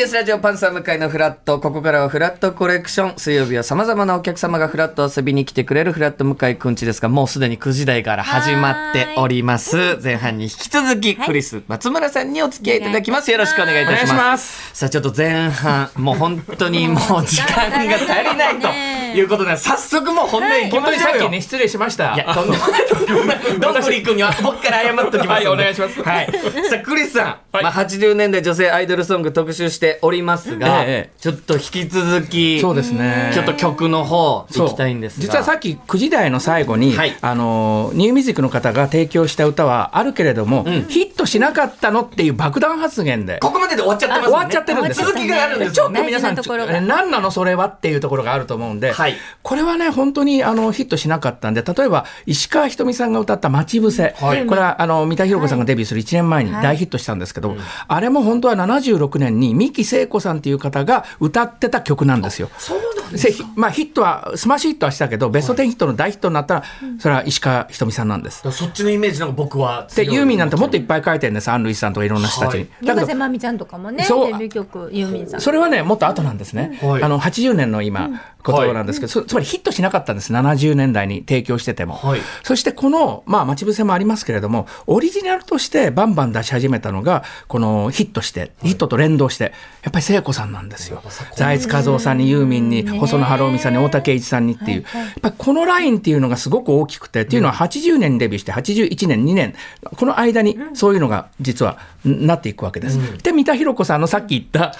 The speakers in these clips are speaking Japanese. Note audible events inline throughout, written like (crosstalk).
TBS ラジオパンサー向井のフラット。ここからはフラットコレクション。水曜日は様々なお客様がフラット遊びに来てくれるフラット向井くんちですが、もうすでに9時台から始まっております。前半に引き続き、クリス、松村さんにお付き合いいただきます。よろしくお願いいたします。さあ、ちょっと前半、もう本当にもう時間が足りないと (laughs) いうことで、早速もう本音に本当にさっきね、失礼しました。いや、とんでもない。(laughs) どんぐりくんには僕から謝っときます。はい、お願いします。はい。さあ、クリスさん、まあ80年代女性アイドルソング特集しております。が、ええ、ちょっと引き続きそうですねちょっと曲の方行きたいんです実はさっき9時台の最後に、はい、あのニューミュージックの方が提供した歌はあるけれども、うん、ヒットしなかったのっていう爆弾発言でここまでで終わっちゃってます、ね、終わっちゃってるんです続きがあるんです、ちょっと皆さん何なのそれはっていうところがあると思うんで、はい、これはね本当にあのヒットしなかったんで例えば石川ひとみさんが歌った「待ち伏せ」はい、これはあの三田寛子さんがデビューする1年前に大ヒットしたんですけど、あれも本当は76年に三木聖子さんっていう方が歌ってた曲なんですよ。そうなんですまあヒットは、スマッシュヒットはしたけど、ベスト10ヒットの大ヒットになったら、それは石川ひとみさんなんです。そっちのイメージなんか僕はで、ユーミンなんてもっといっぱい書いてるんです、アン・ルイスさんとかいろんな人たち。に。だけど、まみちゃんとかもね、デビュー曲、ユーミンさん。それはね、もっと後なんですね。あの、80年の今、ことなんですけど、つまりヒットしなかったんです、70年代に提供してても。そしてこの、まあ、まちぶせもありますけれども、オリジナルとしてバンバン出し始めたのが、このヒットして、ヒットと連動して、やっぱり聖子さんなんですよ。財津和夫さんにユーミンに、細野晴臣さんに大竹栄一さんにっていう、やっぱりこのラインっていうのがすごく大きくて、っていうのは80年にデビューして、81年、2年、この間にそういうのが実はなっていくわけです。で、三田寛子さんのさっき言った、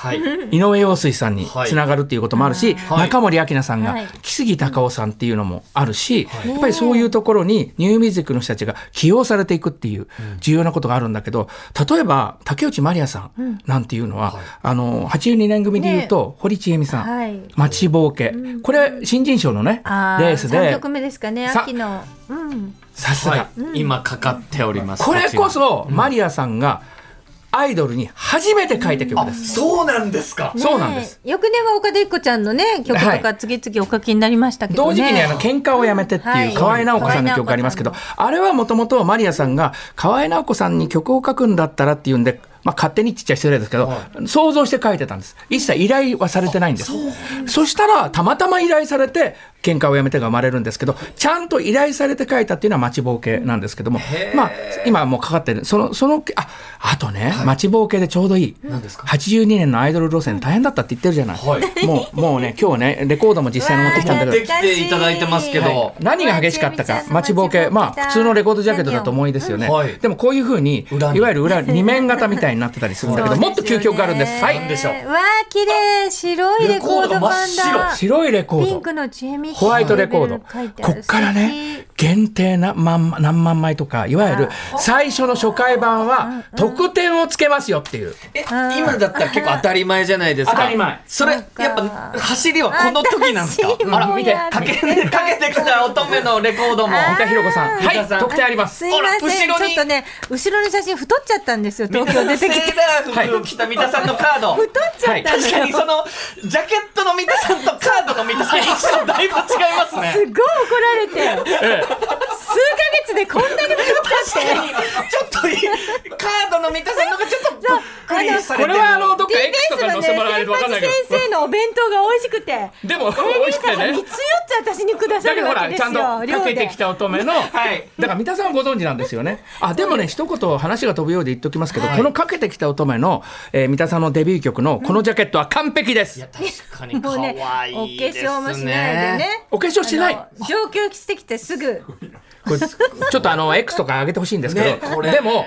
井上陽水さんにつながるっていうこともあるし、中森明菜さんが、木杉隆夫さんっていうのもあるし、やっぱりそういうところにニューミュージックの人たちが起用されていくっていう重要なことがあるんだけど、例えば竹内まりやさんなんていうのは、あの、82年組で言うと、堀ちえみさん、待ちぼうけ。これ、新人賞のね、レースで。3曲目ですかね、秋の。さすが、今かかっております。これこそ、マリアさんが、アイドルに初めて書いた曲です。そうなんですか。そうなんです。翌年は岡田育子ちゃんのね曲とか次々お書きになりましたけど、同時期にあの喧嘩をやめてっていう河合直子さんの曲がありますけど、あれはもともとマリアさんが河合直子さんに曲を書くんだったらっていうんでまあ、勝手にちっちゃい失礼ですけど、はい、想像して書いてたんです。一切依頼はされてないんです。そしたら、たまたま依頼されて、喧嘩をやめてが生まれるんですけど、ちゃんと依頼されて書いたっていうのは待ちぼうけなんですけども、まあ、今もうかかってる、その、その、あ、あとね、はい、待ちぼうけでちょうどいい。何ですか ?82 年のアイドル路線大変だったって言ってるじゃない。はい、もう、もうね、今日ね、レコードも実際に持ってきたんだけど。持ってきていただいてますけど。はい、何が激しかったか、待ちぼうけ、まあ、普通のレコードジャケットだと思いですよね。でもこういうふうに、いわゆる裏、二面型みたいになってたりするんだけど、もっと究極があるんです。はい。でしょう？わあ、綺麗。白いレコード版だ。白いレコード。ピンクのチェミホワイトレコード。こっからね、限定な万何万枚とか、いわゆる最初の初回版は特典をつけますよっていう。え、今だったら結構当たり前じゃないですか？当たり前。それ、やっぱ走りはこの時なんですか？あら、見て。かけ、かけてきた乙女のレコードも。三田寛子さん。はい、特典あります。すいません。ちょっとね、後ろの写真太っちゃったんですよ。東京出てきて。セーラー服を着た三田さんのカード。太っちゃった確かにその、ジャケットの三田さんとカードの三田さん、(laughs) 印象だいぶますね。すごい怒られて。数ヶ月でこんなに太っちゃって。ちょっといい、カードの三田さんのがちょっとびっくりされてこれはあの、どっか X とか載せてもらえると分かんないけど。先生のお弁当が美味しくて。でも、美味しくてね。三つ4つ私にくださるわけですよ。だからほら、ちゃんとかけてきた乙女の、はい。だから三田さんはご存知なんですよね。あ、でもね、一言話が飛ぶようで言っときますけど、このかけてきた乙女の、えー、三田さんのデビュー曲のこのジャケットは完璧です。いや、確かに可愛いですね。お化粧もしないでね。お化粧しない。上級してきてすぐ。これちょっとあの X とか上げてほしいんですけど、ね、でも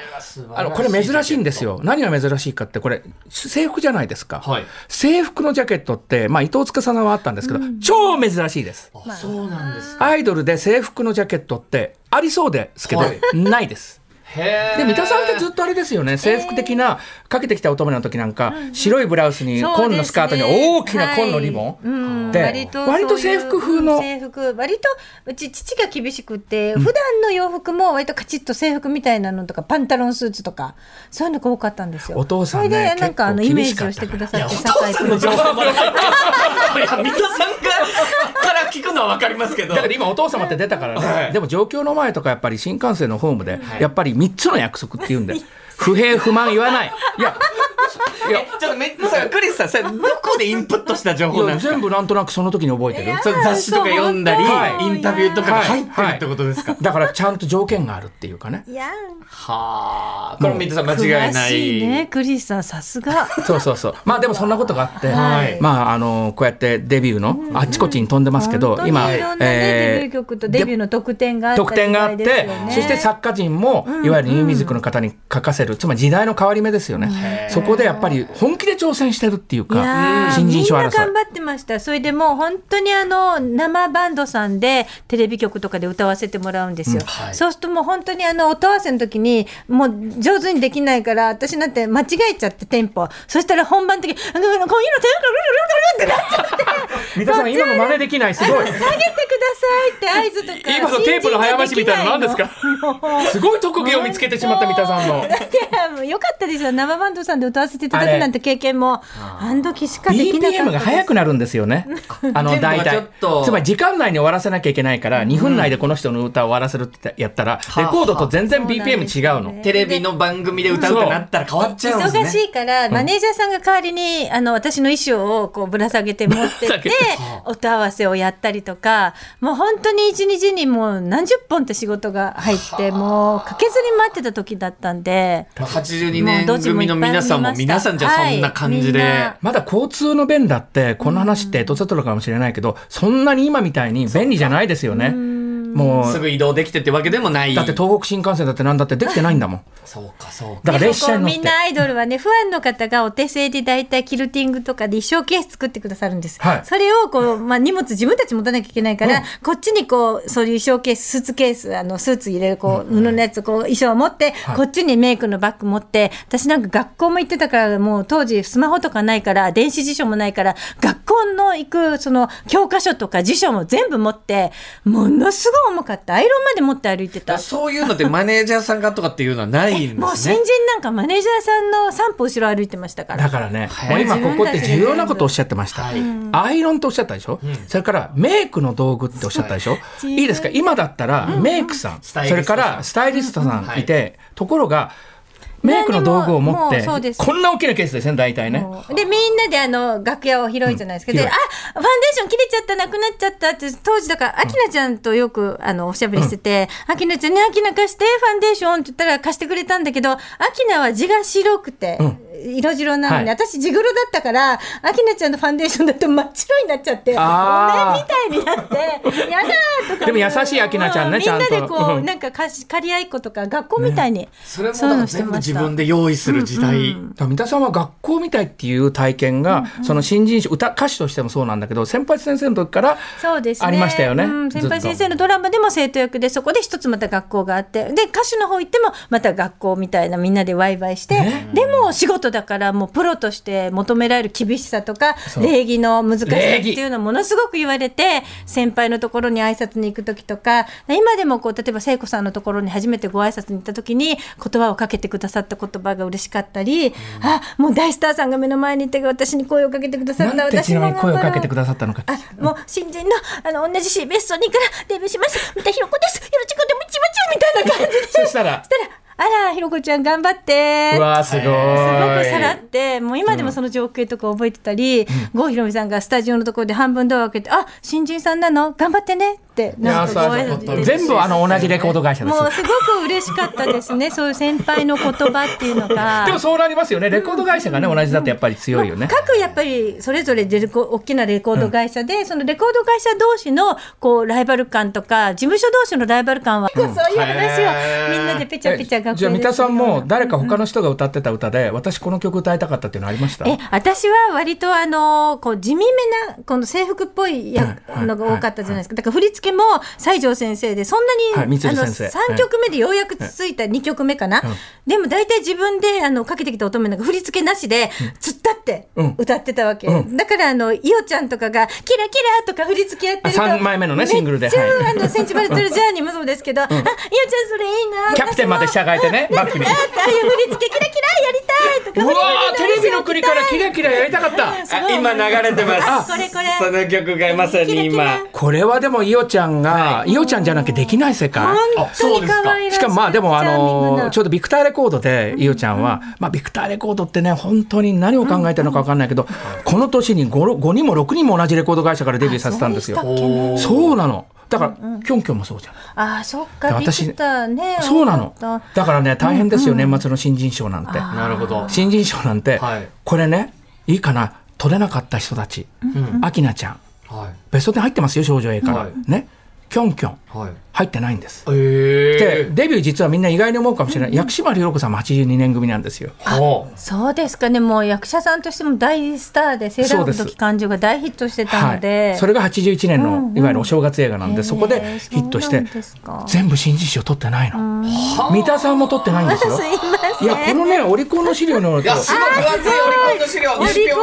あのこれ珍しいんですよ。何が珍しいかってこれ制服じゃないですか、はい、制服のジャケットって、まあ、伊藤司さはあったんですけど、超珍しいです。そうなんですか。アイドルで制服のジャケットってありそうですけど、はい。ないです。へで三田さんってずっとあれですよね。制服的なかけてきた乙女の時なんか、白いブラウスに紺のスカートに大きな紺のリボン、うん。で割と割と制服風の。制服。割とうち父が厳しくて、普段の洋服も割とカチッと制服みたいなのとかパンタロンスーツとかそういうのが多かったんですよ。お父さんねそれでなんかあのイメージをしてくださってお父さんの情酒井報三田さんが、から聞くのはわかりますけど。だから今お父様って出たからね、はい。でも上京の前とかやっぱり新幹線のホームで、やっぱり3つの約束って言うんだよ。不平不満言わない。いやいや。え、ちょっとめっちゃ、クリスさん、それどこでインプットした情報なんですか？全部なんとなくその時に覚えてるそれ雑誌とか読んだり、はい。インタビューとかが入ってるってことですか、だからちゃんと条件があるっていうかね。いや。はあ。これ三田さん間違いな詳しいねい。クリスさんさすが。そうそうそう。まあでもそんなことがあって、はい。まああのこうやってデビューのあっちこっちに飛んでますけど、今いろんなね、デビュー曲とデビューの特典があった特典があってそして作家陣も、いわゆるニューミュージックの方に書かせる、つまり時代の変わり目ですよね。そこでやっぱり本気で挑戦してるっていうか、ー新人賞みんな争い頑。張ってました。それでもう本当にあの生バンドさんでテレビ局とかで歌わせてもらうんですよ。はいそうするともう本当にあの音合わせの時にもう上手にできないから私なんて間違えちゃってテンポ。そしたら本番的にあのこういうのテンポってなっちゃって。三田さん今の真似できないすごい。下げてくださいって合図とか。今のテープの早回しみたいなの何ですかすごい特技を見つけてしまった三田さんの。いやもうよかったですよ。生バンドさんで歌わせていただくなんて経験もあの時しかできなかったです。BPM が速くなるんですよね。(laughs) あの、大体。ちょっと。つまり時間内に終わらせなきゃいけないから、2分内でこの人の歌を終わらせるってやったら、レコードと全然 BPM 違うの。テレビの番組で歌うってなったら変わっちゃうんですね。忙しいから、マネージャーさんが代わりに、あの、私の衣装をこうぶら下げて持ってって (laughs) 音合わせをやったりとか、もう本当に一日にもう何十本って仕事が入って、もう駆けずり回ってた時だったんで、まあ82年組の皆さんも皆さんじゃそんな感じで。はい。まだ交通の便だって、この話ってとざとるかもしれないけど、そんなに今みたいに便利じゃないですよね。もう、すぐ移動できてってわけでもない。だって東北新幹線だってなんだってできてないんだもん。(laughs) そうか、そうか。だから列車にみんな。アイドルはね、ファンの方がお手製で大体キルティングとかで衣装ケース作ってくださるんです。はいそれをこう、まあ、荷物自分たち持たなきゃいけないから、こっちにこう、そういう衣装ケース、スーツケース、あの、スーツ入れる、こう、布のやつ、こう、衣装を持って、こっちにメイクのバッグ持って、私なんか学校も行ってたから、もう当時スマホとかないから、電子辞書もないから、学校の行く、その、教科書とか辞書も全部持って、ものすごい重かった。アイロンまで持って歩いてた。そういうのってマネージャーさんがとかっていうのはないんですね。もう新人なんかマネージャーさんの散歩後ろ歩いてましたから。だからね、もう今ここって重要なことをおっしゃってました。アイロンとおっしゃったでしょ、それからメイクの道具っておっしゃったでしょ？いいですか？今だったらメイクさん、スタイリストさん。それからスタイリストさんいて、ところが、メイクの道具を持ってこんな大きなケースですね大体ね。でみんなであの楽屋を広いじゃないですか、でうん。あファンデーション切れちゃったなくなっちゃったって当時だからアキナちゃんとよくあのおしゃべりしてて「アキナちゃんねアキナ貸してファンデーション」って言ったら貸してくれたんだけどアキナは地が白くて、色白なのに、はい。私地黒だったからアキナちゃんのファンデーションだと真っ白になっちゃっておあー。面みたいになって「やだ!」とかでも優しいアキナちゃんねみちゃんと。みんなでこう、うん。なんか貸し (laughs) 借り合いっ子とか学校みたいに、それもそういうのしてました自分で用意する時代。だから三田さんは学校みたいっていう体験が、その新人賞歌歌手としてもそうなんだけど先輩先生の時からそうですね。ありましたよねうん、先輩先生のドラマでも生徒役で、そこで一つまた学校があって、で、歌手の方行っても、また学校みたいなみんなでワイワイして、でも仕事だから、もうプロとして求められる厳しさとか、う。礼儀の難しさっていうのをものすごく言われて、先輩のところに挨拶に行く時とか、今でもこう、例えば聖子さんのところに初めてご挨拶に行った時に、言葉をかけてくださった言葉が嬉しかったり、あ、もう大スターさんが目の前にいて、私に声をかけてくださった、私に声をかけてくだださったのかあ、もう新人の、あの、同じ CBS ソニーからデビューします。三田寛子です。よろしくでもちまちみたいな感じで。そしたら？そしたら、あら、ひろこちゃん頑張って。うわーすごいすごくさらって、もう今でもその情景とか覚えてたり、郷ひろみさんがスタジオのところで半分ドアを開けて、あ、新人さんなの？頑張ってね。ってなんかご挨拶で全部あの同じレコード会社です。もうすごく嬉しかったですね。そういう先輩の言葉っていうのが。でもそうなりますよね。レコード会社がね同じだとやっぱり強いよね。各やっぱりそれぞれレコ大きなレコード会社で、そのレコード会社同士のこうライバル感とか事務所同士のライバル感は、そういう話をみんなでペチャペチャ学じゃあ三田さんも誰か他のの人が歌ってた歌で私この曲歌いたかったっていうのありました？え私は割とあのこう地味めなこの制服っぽいやうん。のが多かったじゃないですか。だから振り付けも西条先生でそんなに、はい三あの辻先生3曲目でようやくついた2曲目かな、でも大体自分であのかけてきた乙女なんか振り付けなしで突っ立ってうん。歌ってたわけ、うん。だからあのいおちゃんとかが「キラキラ」とか振り付けやってるとあ三枚目のねシングルで。あのセンチバルトルジャーニーもそうですけど、あいおちゃんそれいいなキャプテンまで従えてねバックに。あああいう振り付けキラキラやテレビの国からキラキラやりたかった。(laughs) あ今流れてます。これこれ。その曲がまさに今。これはでもいおちゃんが、い、おちゃんじゃなきゃできない世界。本当に可愛らしい。しかもまあでもあのちょうどビクターレコードでいおちゃんは、まあビクターレコードってね本当に何を考えてるのか分かんないけど、この年に 5, 5人も6人も同じレコード会社からデビューさせたんですよ。そうなの。だから、キョンキョンもそうじゃん。ああ、そっか、ビ私ね。そうなの。だからね大変ですよ、年末の新人賞なんて。なるほど。新人賞なんて、はいこれねいいかな取れなかった人たち、アキナちゃんはい。ベスト10入ってますよ少女 A から、はいねキョンキョンはい。入ってないんです。えでデビュー実はみんな意外に思うかもしれない、薬師丸ひろ子さんも82年組なんですよ。ほたそうですか。ね、もう役者さんとしても大スターで、セーラー服と機関銃が大ヒットしてたので。はい、それが81年の、うんうん。いわゆるお正月映画なんで、そこでヒットして全部新人賞取ってないの。三田さんも取ってないんですよ。すいません。いやこのねオリコンの資料によるう。いとや、すごい分厚いオリコンの資料。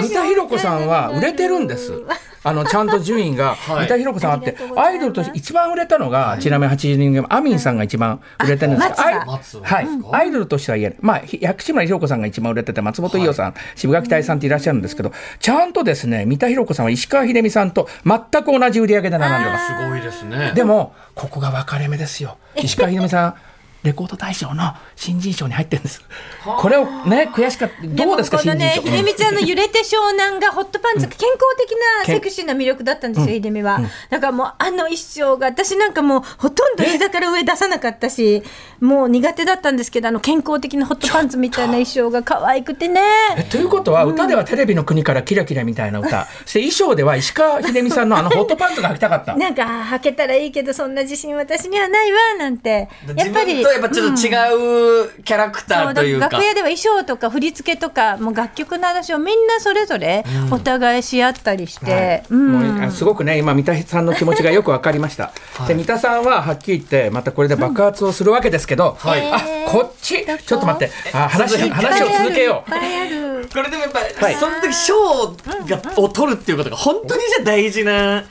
三田寛子さんは売れてるんです。あのちゃんと順位が、はい。三田寛子さんあってアイドルとして一番売れたのが、ちなみに80人組アミンさんが一番売れてるんですけど、ははい、アイドルとしては言えない、まあ、ひ薬師丸ひろ子さんが一番売れてて松本伊代さん、渋垣隊さんっていらっしゃるんですけどちゃんとですね三田寛子さんは石川秀美さんと全く同じ売り上げで並んでます。すごいですね。でもここが分かれ目ですよ。(laughs) 石川秀美さんレコード大賞の新人賞に入ってるんです。これをね悔しかった。どうですかこのね、新人賞。秀美ちゃんの揺れて湘南がホットパンツが健康的なセクシーな魅力だったんですよ、秀美は。だからもうあの衣装が、私なんかもうほとんど膝から上出さなかったし、もう苦手だったんですけど、あの健康的なホットパンツみたいな衣装が可愛くてね。えということは歌ではテレビの国からキラキラみたいな歌、そして衣装では石川秀美さんのあのホットパンツが履きたかった。(laughs) なんか履けたらいいけどそんな自信私にはないわなんて。やっぱりやっぱちょっと違うキャラクターというか。楽屋では衣装とか振り付けとかもう楽曲の話をみんなそれぞれお互いし合ったりして、うん。もうあすごくね今三田さんの気持ちがよく分かりました、で三田さんははっきり言ってまたこれで爆発をするわけですけど、はい。あこっち？ちょっと待って。あ話話を続けよいっぱいある。これでもやっぱ、はい。その時賞がを取るっていうことが本当にじゃあ大事な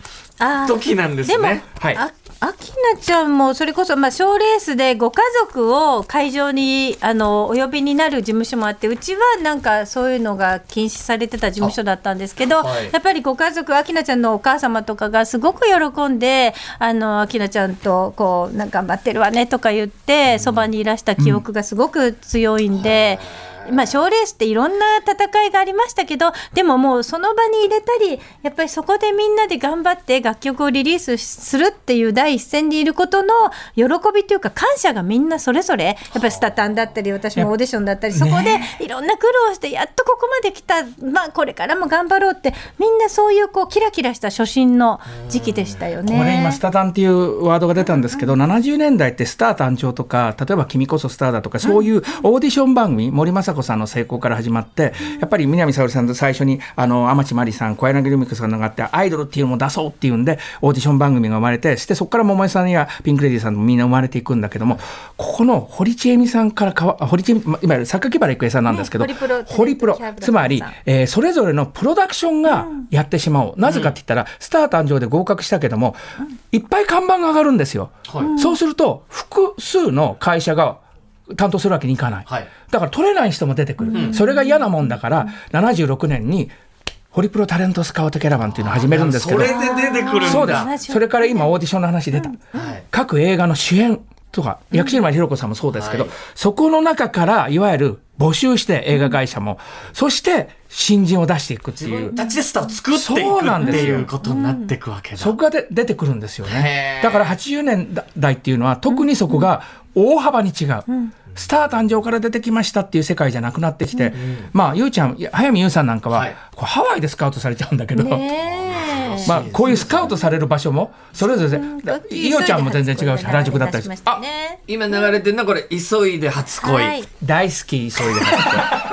時なんですでも、ね。はい。ああきなちゃんもそれこそまあ賞レースでご家族を会場にあのお呼びになる事務所もあってうちはなんかそういうのが禁止されてた事務所だったんですけど、はいやっぱりご家族あきなちゃんのお母様とかがすごく喜んであのあきなちゃんとこうなんか頑張ってるわねとか言ってそば、にいらした記憶がすごく強いんで。まあ、賞レースっていろんな戦いがありましたけどでももうその場に入れたりやっぱりそこでみんなで頑張って楽曲をリリースするっていう第一線にいることの喜びというか感謝がみんなそれぞれやっぱりスタタンだったり私もオーディションだったりそこでいろんな苦労してやっとここまで来た、まあ、これからも頑張ろうってみんなそういうこうキラキラした初心の時期でしたよね。これ今スタタンっていうワードが出たんですけど、70年代ってスター誕生とか例えば「君こそスターだ」とかそういうオーディション番組、森昌子さんの成功から始まってやっぱり南沙織さんと最初にあの天地真理さん小柳ルミ子さんがあってアイドルっていうのも出そうっていうんでオーディション番組が生まれてそしてそこから桃井さんやピンク・レディーさんもみんな生まれていくんだけどもここの堀ちえみさんからかわあ堀ちえみまいわゆる榊原郁恵さんなんですけど、ねホリプロつまりえーそれぞれのプロダクションがやってしまおう、なぜかって言ったら、スター誕生で合格したけども、いっぱい看板が上がるんですよ、はい。そうすると、複数の会社が担当するわけにいかない、はい。だから取れない人も出てくる、それが嫌なもんだから、76年に、ホリプロタレントスカウトキャラバンっていうのを始めるんですけど。それ、で出てくるんだ。そうで70す、それから今、オーディションの話出た、はい。各映画の主演とか、薬師丸ひろ子さんもそうですけど、はい。そこの中からいわゆる募集して映画会社も、そして新人を出していくって自いう分。たちでスターを作っていそうなんくってですよいうことになっていくわけだ。そこがで出てくるんですよ。ねだから80年代っていうのは特にそこが大幅に違う。スター誕生から出てきましたっていう世界じゃなくなってきて、まあ、ゆうちゃん、早見優さんなんかは、はいこうハワイでスカウトされちゃうんだけど、まあ、こういうスカウトされる場所も、それぞれ、だ伊代ちゃんも全然違うし、原宿だったりする。あ今流れてるのはこれ、急いで初恋。はい大好き、そういうの。(laughs)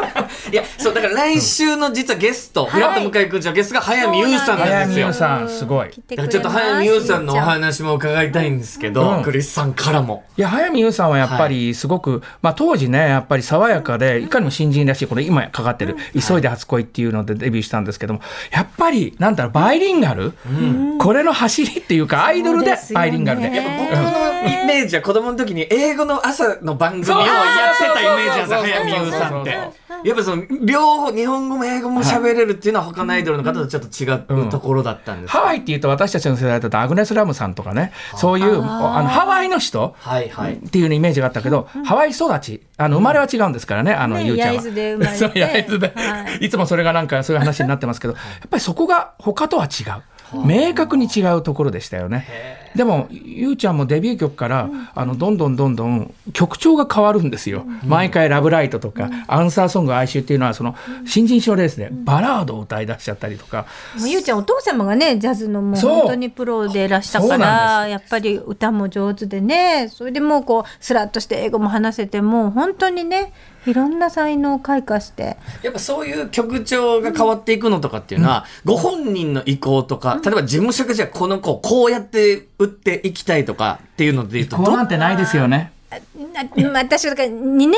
いや、そう、だから来週の実はゲスト、フラット向井くんちのゲストが早見優さんなんですよ。優さん、すごい。だからちょっと早見優さんのお話も伺いたいんですけど、うん。クリスさんからも。いや、早見優さんはやっぱりすごく、まあ当時ね、やっぱり爽やかで、いかにも新人らしい、これ今かかってる、急いで初恋っていうのでデビューしたんですけども、やっぱり、なんだろう、バイリンガル、これの走りっていうか、アイドルでバイリンガルで。やっぱ僕のイメージは子供の時に英語の朝の番組をやってたイメージなんですよ、早見優さんって。やっぱその、両方、日本語も英語も喋れるっていうのは他のアイドルの方とちょっと違うところだったんです。ハワイっていうと私たちの世代だとアグネス・ラムさんとかね、そういう、あの、ハワイの人。っていうイメージがあったけど、ハワイ育ち、あの、生まれは違うんですからね、あの、ねゆうちゃんは。焼津で生まれて。そう、い。つもそれがなんかそういう話になってますけど、(laughs) やっぱりそこが他とは違う。明確に違うところでしたよね。でも、ゆうちゃんもデビュー曲から、あの、どんどんどんどん曲調が変わるんですよ。毎回ラブライトとか、アンサーソング哀愁っていうのは、その、新人賞レースでバラードを歌い出しちゃったりとか、ゆうちゃんお父様がねジャズのもう本当にプロでいらしたからやっぱり歌も上手でねそれでもうこうスラッとして英語も話せてもう本当にねいろんな才能を開花して。やっぱそういう曲調が変わっていくのとかっていうのは、ご本人の意向とか、例えば事務所がじゃあこの子こうやって打っていきたいとかっていうので言うと、こうなんてないですよね。な私だから2年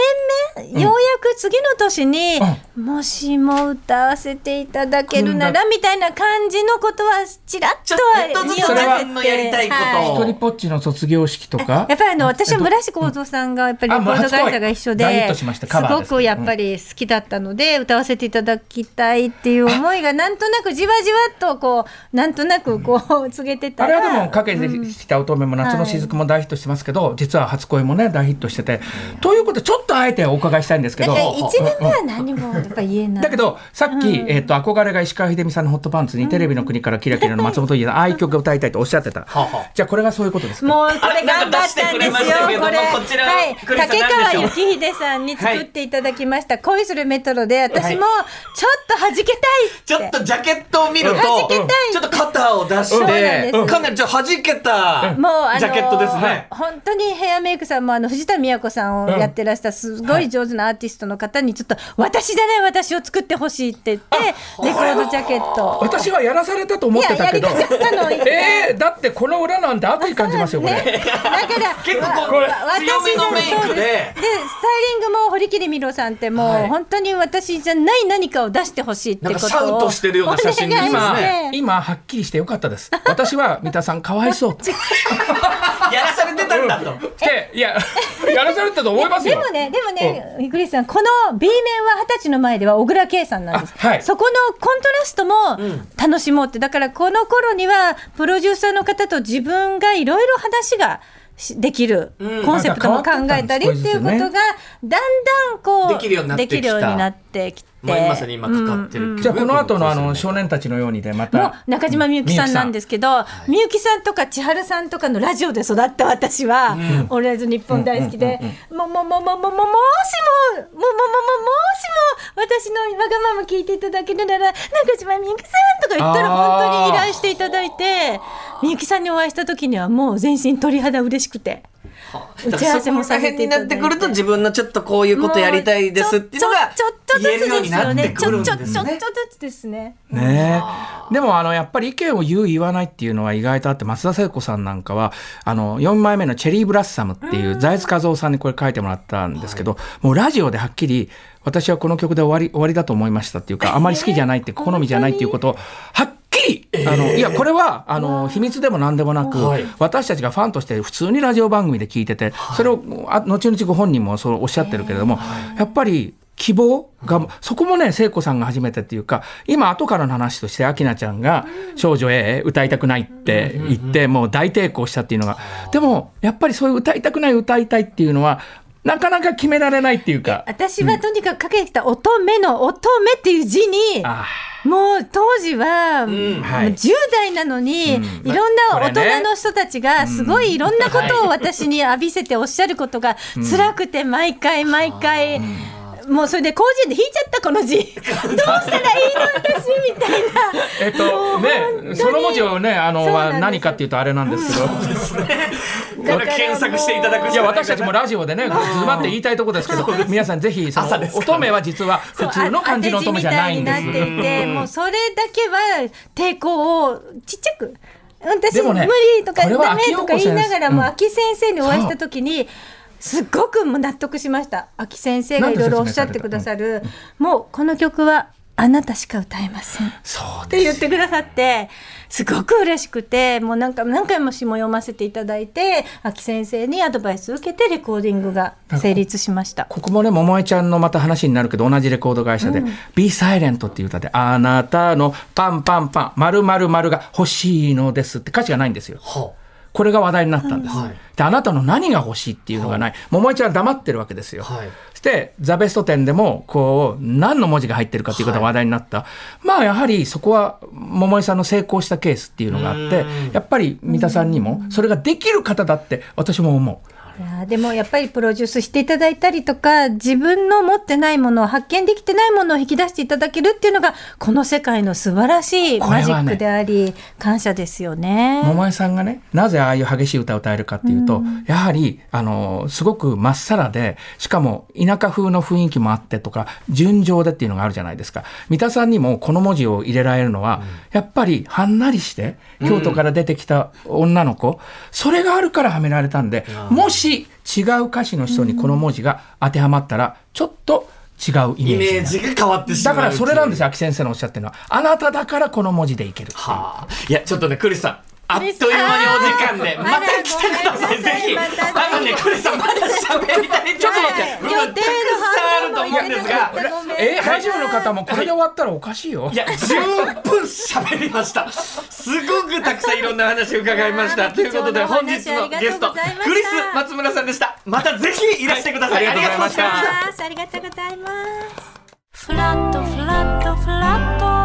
目、ようやく次の年に、もしも歌わせていただけるならみたいな感じのことはちらっとはちょっとずつ匂わせてやりたいことを。一人ぽっちの卒業式とか。やっぱりあの私は村瀬幸三さんがやっぱりレコード会社が一緒でトしました。すごくやっぱり好きだったので歌わせていただきたいっていう思いがなんとなくじわじわっとこうなんとなくこう (laughs) 告げてた。あれらはでもかけてきた乙女も夏の雫も大ヒットしてますけど、実は初恋もね大ヒットしてて、ということでちょっとあえてお伺いしたいんですけど。だから1年目は何もやっぱ言えない。だけどさっき、えっと憧れが石川秀美さんのホットパンツに、テレビの国からキラキラの松本伊代さんああいう曲を歌いたいとおっしゃってた、じゃあこれがそういうことですか？もうこれ頑張ったんですよ、これ。こちらはい、竹川幸秀さんに作っていただきました、恋するメトロで、私もちょっと弾けたいって。ちょっとジャケットを見ると、弾けたいちょっと肩を出しそうなんてで、す。かなりちょっと弾けたジャケットですね。本当にヘアメイクさんもあの藤田美子さんをやってらしたすごい上手なアーティストの方にちょっと私じゃない私を作ってほしいって言ってレコードジャケット。私はやらされたと思ってたけど。(laughs) えー、だってこの裏なんて悪意感じますよこれ、ね、だから結構これ。強めのメイクで。スタイリングも堀切美郎さんってもう、はい。本当に私じゃない何かを出してほしいってことをシャウトしてるような写真で今今はっきりしてよかったです。私は三田さんかわいそうって (laughs) やらされてたんだと。でいややらされてたと思いますよ。でもね、でもね、クリスさん、この B 面は二十歳の前では小倉圭さんなんです。あはい。そこのコントラストも楽しもうって、だからこの頃には、プロデューサーの方と自分がいろいろ話がしできる、うん。コンセプトも考えたりっていうことが、だんだんこう、できるようになってきてきて、まさに今かかってる、うんうん、じゃあこの後のあの少年たちのようにでまた。中島みゆきさんなんですけどみゆきさんとか千春さんとかのラジオで育った私は、うん、オえず日本大好きで、もももももももしももももももしも私のわがまま聞いていただけるなら中島みゆきさんとか言ったら本当に依頼していただいてみゆきさんにお会いした時にはもう全身鳥肌嬉しくて。打ち合わせもさ変て。になってくると自分のちょっとこういうことやりたいですっていうのがとずつですよね。ちょちょちょちょね。ずつですね。ねえでもあのやっぱり意見を言う言わないっていうのは意外とあって松田聖子さんなんかはあの4枚目の「チェリーブラッサム」っていう財津和夫さんにこれ書いてもらったんですけど、もうラジオではっきり私はこの曲で終わり終わりだと思いましたっていうかあまり好きじゃないって好みじゃないっていうことをはっきりあのいやこれはあの秘密でも何でもなく、はい私たちがファンとして普通にラジオ番組で聞いててそれをあ後々ご本人もそうおっしゃってるけれどもやっぱり希望が、そこもね、聖子さんが初めてっていうか、今後からの話として、明菜ちゃんが少女 A 歌いたくないって言って、もう大抵抗したっていうのが、でも、やっぱりそういう歌いたくない、歌いたいっていうのは、なかなか決められないっていうか。私はとにかくかけてきた乙女の乙女っていう字に、あもう当時は、もうはい。10代なのに、うん。いろんな大人の人たちがすごいいろんなことを私に浴びせておっしゃることが辛くて毎回毎回。もうそれで広辞苑で引いちゃったこの字。(laughs) どうしたらいいの私みたいな。えっとね、その文字をね、あの、そうなんです。何かっていうとあれなんですけど。(laughs) これ検索していただくしいや、私たちもラジオでね、ズバって言いたいところですけど、皆さんぜひ、乙女は実は普通の漢字の乙女じゃないんです。なっていて、もうそれだけは抵抗をちっちゃく。私、ね無理とかダメとか言いながらも、うん秋先生にお会いした時に、すっごくもう納得しました。秋先生がいろいろおっしゃってくださる、もうこの曲はあなたしか歌えません。っそうて言ってくださって、すごく嬉しくて、もう何回も何回も詩も読ませていただいて、秋先生にアドバイスを受けてレコーディングが成立しました。ここもね、桃江ちゃんのまた話になるけど、同じレコード会社で、Be Silent っていう歌で、あなたのパンパンパン、丸々丸が欲しいのですって歌詞がないんですよ。はこれが話題になったんです。はいで、あなたの何が欲しいっていうのがない。桃江ちゃんは黙ってるわけですよ。はいそして、ザ・ベスト10でも、こう、何の文字が入ってるかっていうことが話題になった。まあ、やはりそこは、桃江さんの成功したケースっていうのがあって、やっぱり三田さんにも、それができる方だって、私も思う。いやーでもやっぱりプロデュースしていただいたりとか自分の持ってないものを発見できてないものを引き出していただけるっていうのがこの世界の素晴らしいマジックであり、感謝ですよね。桃江さんがね、なぜああいう激しい歌を歌えるかっていうと、やはり、あの、すごくまっさらで、しかも田舎風の雰囲気もあってとか、純情でっていうのがあるじゃないですか。三田さんにもこの文字を入れられるのは、やっぱりはんなりして、京都から出てきた女の子、それがあるからはめられたんで、もし違う歌詞の人にこの文字が当てはまったら、ちょっと違うイメイメージになる。ージが変わってしまうだからそれなんですよ。よ、秋先生のおっしゃってるのは。あなただからこの文字でいけるいう。はあ。いや、ちょっとね、クリスさん。あっという間にお時間で、また来てください、ぜひ。ごめんなさい多分ね、クリスさんまだ喋りたい。ちょっと待って、部分たくさんあると思うんですが。えラジオの方もこれで終わったらおかしいよ。いや、10分喋りました。すごくたくさんいろんな話を伺いました。ということで、本話日のゲスト、クリス松村さんでした。またぜひいらしてください。はいありがとうございましたありがとうございましたありがとうございます。フラットフラットフラット